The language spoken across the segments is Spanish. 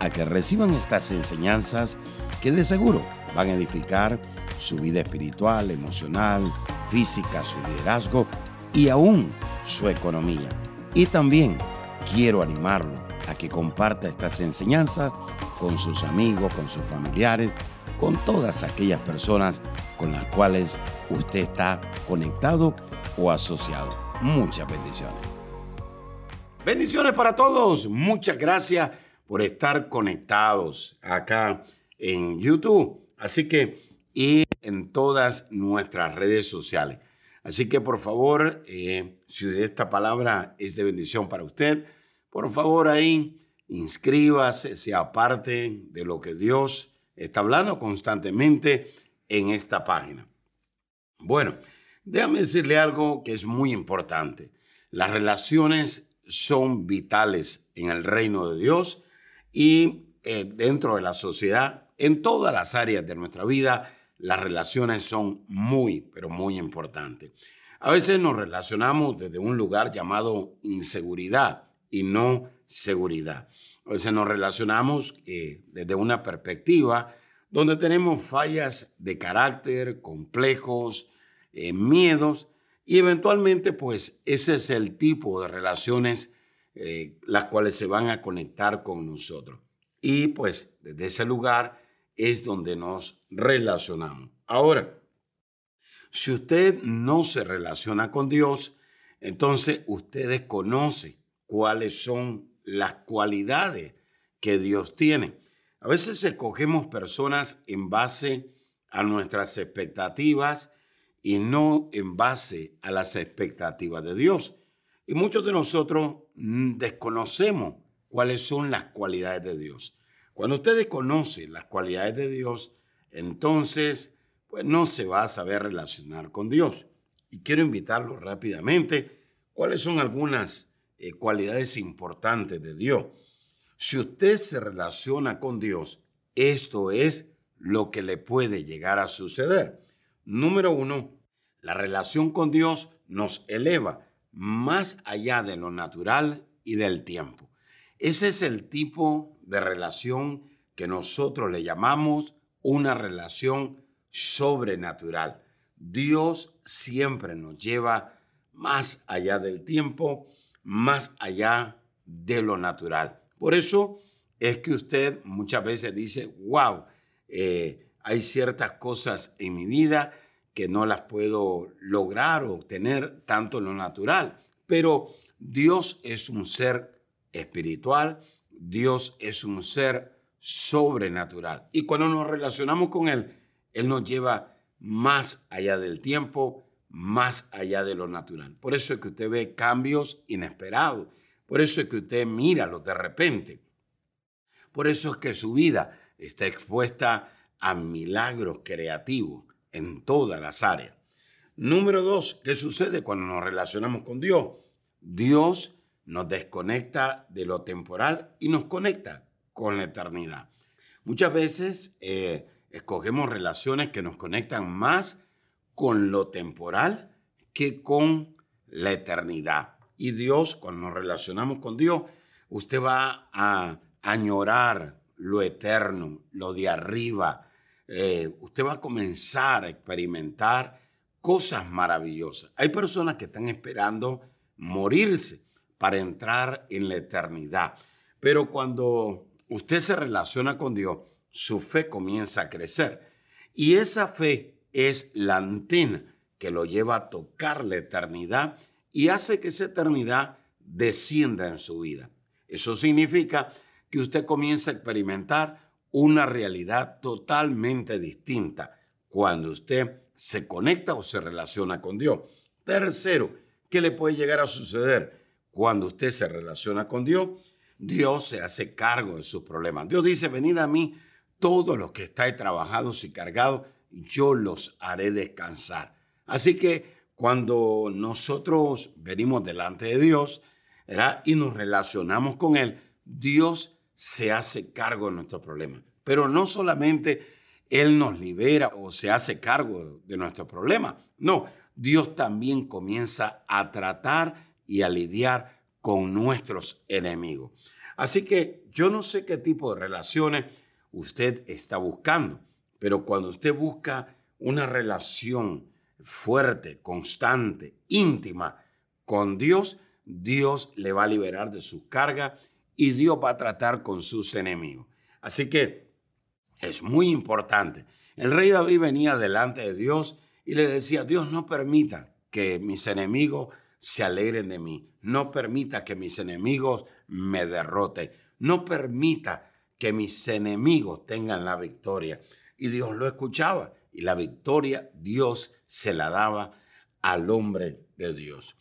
a que reciban estas enseñanzas que de seguro van a edificar su vida espiritual, emocional, física, su liderazgo y aún su economía. Y también quiero animarlo a que comparta estas enseñanzas con sus amigos, con sus familiares, con todas aquellas personas con las cuales usted está conectado o asociado. Muchas bendiciones. Bendiciones para todos. Muchas gracias por estar conectados acá en YouTube. Así que, y en todas nuestras redes sociales. Así que, por favor, eh, si esta palabra es de bendición para usted, por favor ahí inscríbase, sea parte de lo que Dios está hablando constantemente en esta página. Bueno, déjame decirle algo que es muy importante. Las relaciones son vitales en el reino de Dios y eh, dentro de la sociedad, en todas las áreas de nuestra vida, las relaciones son muy, pero muy importantes. A veces nos relacionamos desde un lugar llamado inseguridad y no seguridad. A veces nos relacionamos eh, desde una perspectiva donde tenemos fallas de carácter, complejos, eh, miedos, y eventualmente pues ese es el tipo de relaciones eh, las cuales se van a conectar con nosotros. Y pues desde ese lugar es donde nos relacionamos. Ahora, si usted no se relaciona con Dios, entonces usted desconoce cuáles son las cualidades que Dios tiene. A veces escogemos personas en base a nuestras expectativas y no en base a las expectativas de Dios. Y muchos de nosotros mm, desconocemos cuáles son las cualidades de Dios. Cuando usted desconoce las cualidades de Dios, entonces pues no se va a saber relacionar con Dios. Y quiero invitarlo rápidamente cuáles son algunas eh, cualidades importantes de Dios. Si usted se relaciona con Dios, esto es lo que le puede llegar a suceder. Número uno, la relación con Dios nos eleva más allá de lo natural y del tiempo. Ese es el tipo de relación que nosotros le llamamos una relación sobrenatural. Dios siempre nos lleva más allá del tiempo, más allá de lo natural. Por eso es que usted muchas veces dice, wow, eh, hay ciertas cosas en mi vida que no las puedo lograr o obtener tanto en lo natural. Pero Dios es un ser espiritual, Dios es un ser sobrenatural. Y cuando nos relacionamos con Él, Él nos lleva más allá del tiempo, más allá de lo natural. Por eso es que usted ve cambios inesperados. Por eso es que usted mira de repente. Por eso es que su vida está expuesta a milagros creativos en todas las áreas. Número dos, ¿qué sucede cuando nos relacionamos con Dios? Dios nos desconecta de lo temporal y nos conecta con la eternidad. Muchas veces eh, escogemos relaciones que nos conectan más con lo temporal que con la eternidad. Y Dios, cuando nos relacionamos con Dios, usted va a añorar lo eterno, lo de arriba. Eh, usted va a comenzar a experimentar cosas maravillosas. Hay personas que están esperando morirse para entrar en la eternidad. Pero cuando usted se relaciona con Dios, su fe comienza a crecer. Y esa fe es la antena que lo lleva a tocar la eternidad y hace que esa eternidad descienda en su vida. Eso significa que usted comienza a experimentar una realidad totalmente distinta cuando usted se conecta o se relaciona con Dios. Tercero, ¿qué le puede llegar a suceder cuando usted se relaciona con Dios? Dios se hace cargo de sus problemas. Dios dice, venid a mí todos los que estáis trabajados y cargados, yo los haré descansar. Así que cuando nosotros venimos delante de Dios y nos relacionamos con Él, Dios se hace cargo de nuestros problemas. Pero no solamente Él nos libera o se hace cargo de nuestros problemas. No, Dios también comienza a tratar y a lidiar con nuestros enemigos. Así que yo no sé qué tipo de relaciones usted está buscando, pero cuando usted busca una relación fuerte, constante, íntima con Dios, Dios le va a liberar de sus cargas y Dios va a tratar con sus enemigos. Así que es muy importante. El rey David venía delante de Dios y le decía, Dios no permita que mis enemigos se alegren de mí, no permita que mis enemigos me derroten, no permita que mis enemigos tengan la victoria. Y Dios lo escuchaba y la victoria Dios se la daba al hombre de Dios.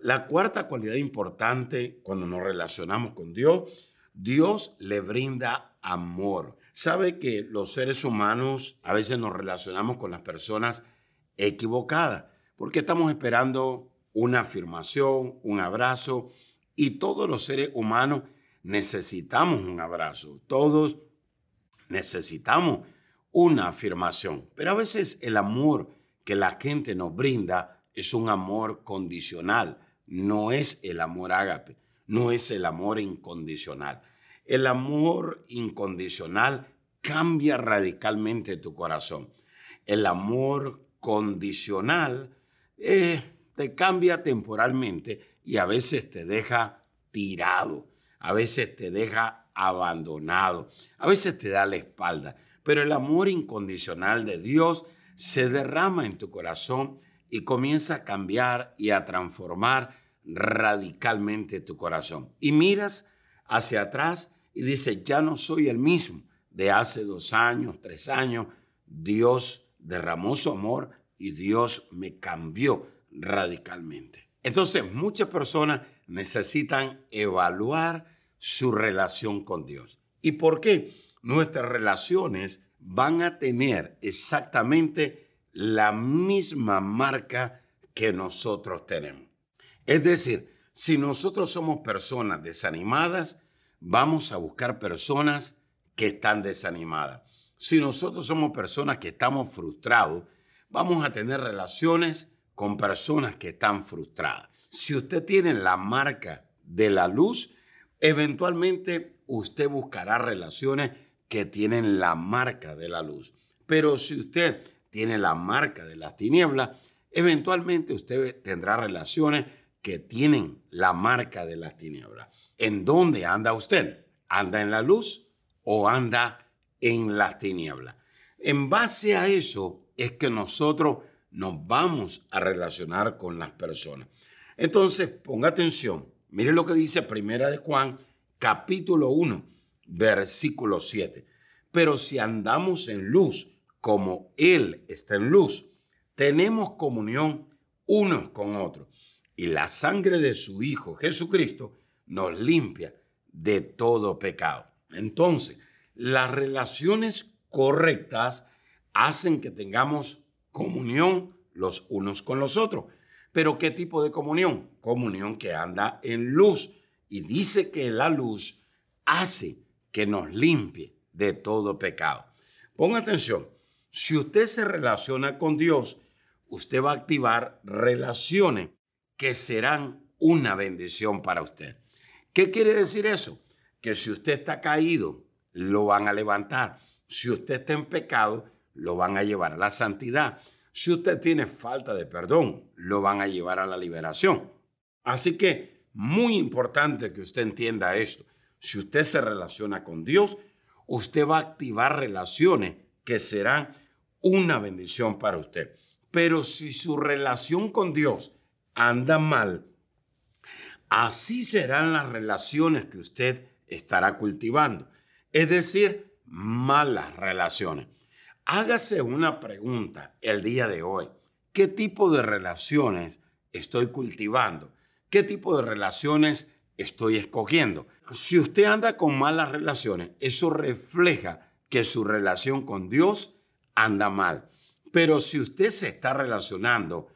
La cuarta cualidad importante cuando nos relacionamos con Dios, Dios le brinda amor. Sabe que los seres humanos a veces nos relacionamos con las personas equivocadas porque estamos esperando una afirmación, un abrazo y todos los seres humanos necesitamos un abrazo. Todos necesitamos una afirmación. Pero a veces el amor que la gente nos brinda es un amor condicional, no es el amor ágape, no es el amor incondicional. El amor incondicional cambia radicalmente tu corazón. El amor condicional eh, te cambia temporalmente y a veces te deja tirado, a veces te deja abandonado, a veces te da la espalda. Pero el amor incondicional de Dios se derrama en tu corazón y comienza a cambiar y a transformar radicalmente tu corazón. Y miras hacia atrás y dices, ya no soy el mismo de hace dos años, tres años. Dios derramó su amor y Dios me cambió radicalmente. Entonces, muchas personas necesitan evaluar su relación con Dios. ¿Y por qué? nuestras relaciones van a tener exactamente la misma marca que nosotros tenemos. Es decir, si nosotros somos personas desanimadas, vamos a buscar personas que están desanimadas. Si nosotros somos personas que estamos frustrados, vamos a tener relaciones con personas que están frustradas. Si usted tiene la marca de la luz, eventualmente usted buscará relaciones que tienen la marca de la luz. Pero si usted tiene la marca de las tinieblas, eventualmente usted tendrá relaciones que tienen la marca de las tinieblas. ¿En dónde anda usted? ¿Anda en la luz o anda en las tinieblas? En base a eso es que nosotros nos vamos a relacionar con las personas. Entonces, ponga atención. Mire lo que dice Primera de Juan, capítulo 1 versículo 7. Pero si andamos en luz, como Él está en luz, tenemos comunión unos con otros. Y la sangre de su Hijo Jesucristo nos limpia de todo pecado. Entonces, las relaciones correctas hacen que tengamos comunión los unos con los otros. Pero ¿qué tipo de comunión? Comunión que anda en luz. Y dice que la luz hace que nos limpie de todo pecado. Ponga atención, si usted se relaciona con Dios, usted va a activar relaciones que serán una bendición para usted. ¿Qué quiere decir eso? Que si usted está caído, lo van a levantar. Si usted está en pecado, lo van a llevar a la santidad. Si usted tiene falta de perdón, lo van a llevar a la liberación. Así que muy importante que usted entienda esto. Si usted se relaciona con Dios, usted va a activar relaciones que serán una bendición para usted. Pero si su relación con Dios anda mal, así serán las relaciones que usted estará cultivando. Es decir, malas relaciones. Hágase una pregunta el día de hoy. ¿Qué tipo de relaciones estoy cultivando? ¿Qué tipo de relaciones estoy escogiendo. Si usted anda con malas relaciones, eso refleja que su relación con Dios anda mal. Pero si usted se está relacionando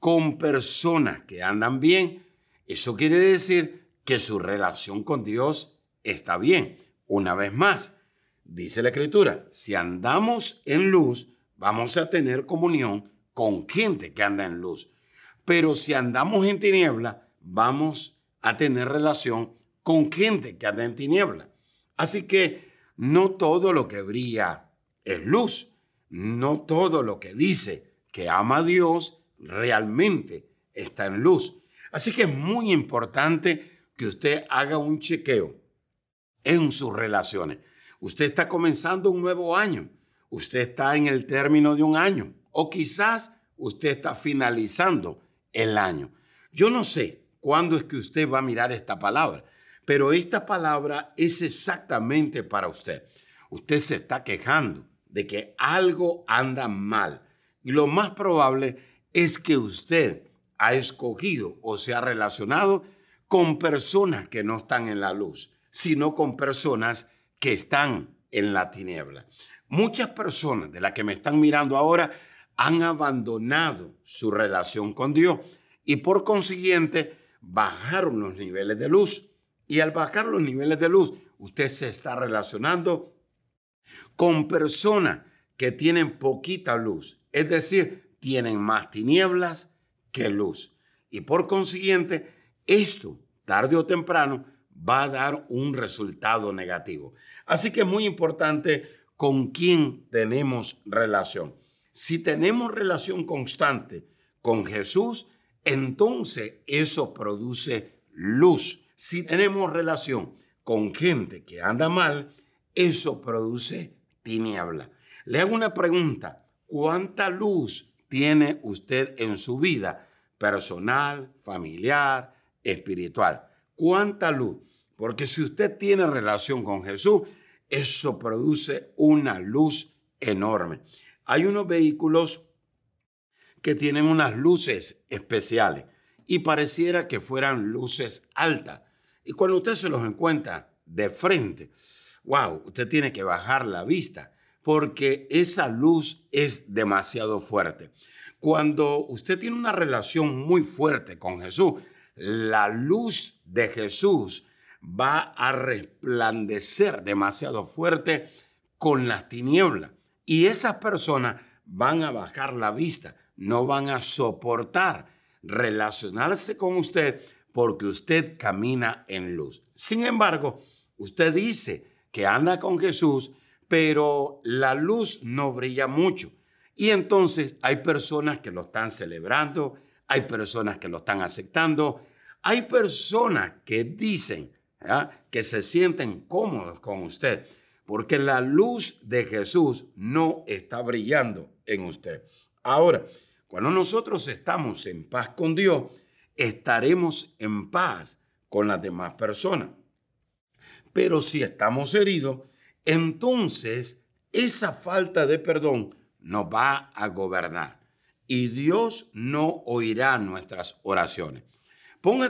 con personas que andan bien, eso quiere decir que su relación con Dios está bien. Una vez más, dice la Escritura, si andamos en luz, vamos a tener comunión con gente que anda en luz. Pero si andamos en tiniebla, vamos a tener relación con gente que anda en tiniebla. Así que no todo lo que brilla es luz. No todo lo que dice que ama a Dios realmente está en luz. Así que es muy importante que usted haga un chequeo en sus relaciones. Usted está comenzando un nuevo año. Usted está en el término de un año. O quizás usted está finalizando el año. Yo no sé cuándo es que usted va a mirar esta palabra, pero esta palabra es exactamente para usted. Usted se está quejando de que algo anda mal. Y lo más probable es que usted ha escogido o se ha relacionado con personas que no están en la luz, sino con personas que están en la tiniebla. Muchas personas de las que me están mirando ahora han abandonado su relación con Dios y por consiguiente bajaron los niveles de luz. Y al bajar los niveles de luz, usted se está relacionando con personas que tienen poquita luz, es decir, tienen más tinieblas que luz. Y por consiguiente, esto, tarde o temprano, va a dar un resultado negativo. Así que es muy importante con quién tenemos relación. Si tenemos relación constante con Jesús, entonces eso produce luz. Si tenemos relación con gente que anda mal, eso produce tiniebla. Le hago una pregunta. ¿Cuánta luz tiene usted en su vida personal, familiar, espiritual? ¿Cuánta luz? Porque si usted tiene relación con Jesús, eso produce una luz enorme. Hay unos vehículos que tienen unas luces especiales y pareciera que fueran luces altas. Y cuando usted se los encuentra de frente, wow, usted tiene que bajar la vista porque esa luz es demasiado fuerte. Cuando usted tiene una relación muy fuerte con Jesús, la luz de Jesús va a resplandecer demasiado fuerte con las tinieblas. Y esas personas van a bajar la vista, no van a soportar relacionarse con usted porque usted camina en luz. Sin embargo, usted dice que anda con Jesús, pero la luz no brilla mucho. Y entonces hay personas que lo están celebrando, hay personas que lo están aceptando, hay personas que dicen que se sienten cómodos con usted, porque la luz de Jesús no está brillando en usted. Ahora, cuando nosotros estamos en paz con Dios, estaremos en paz con las demás personas. Pero si estamos heridos, entonces esa falta de perdón nos va a gobernar y Dios no oirá nuestras oraciones. Ponga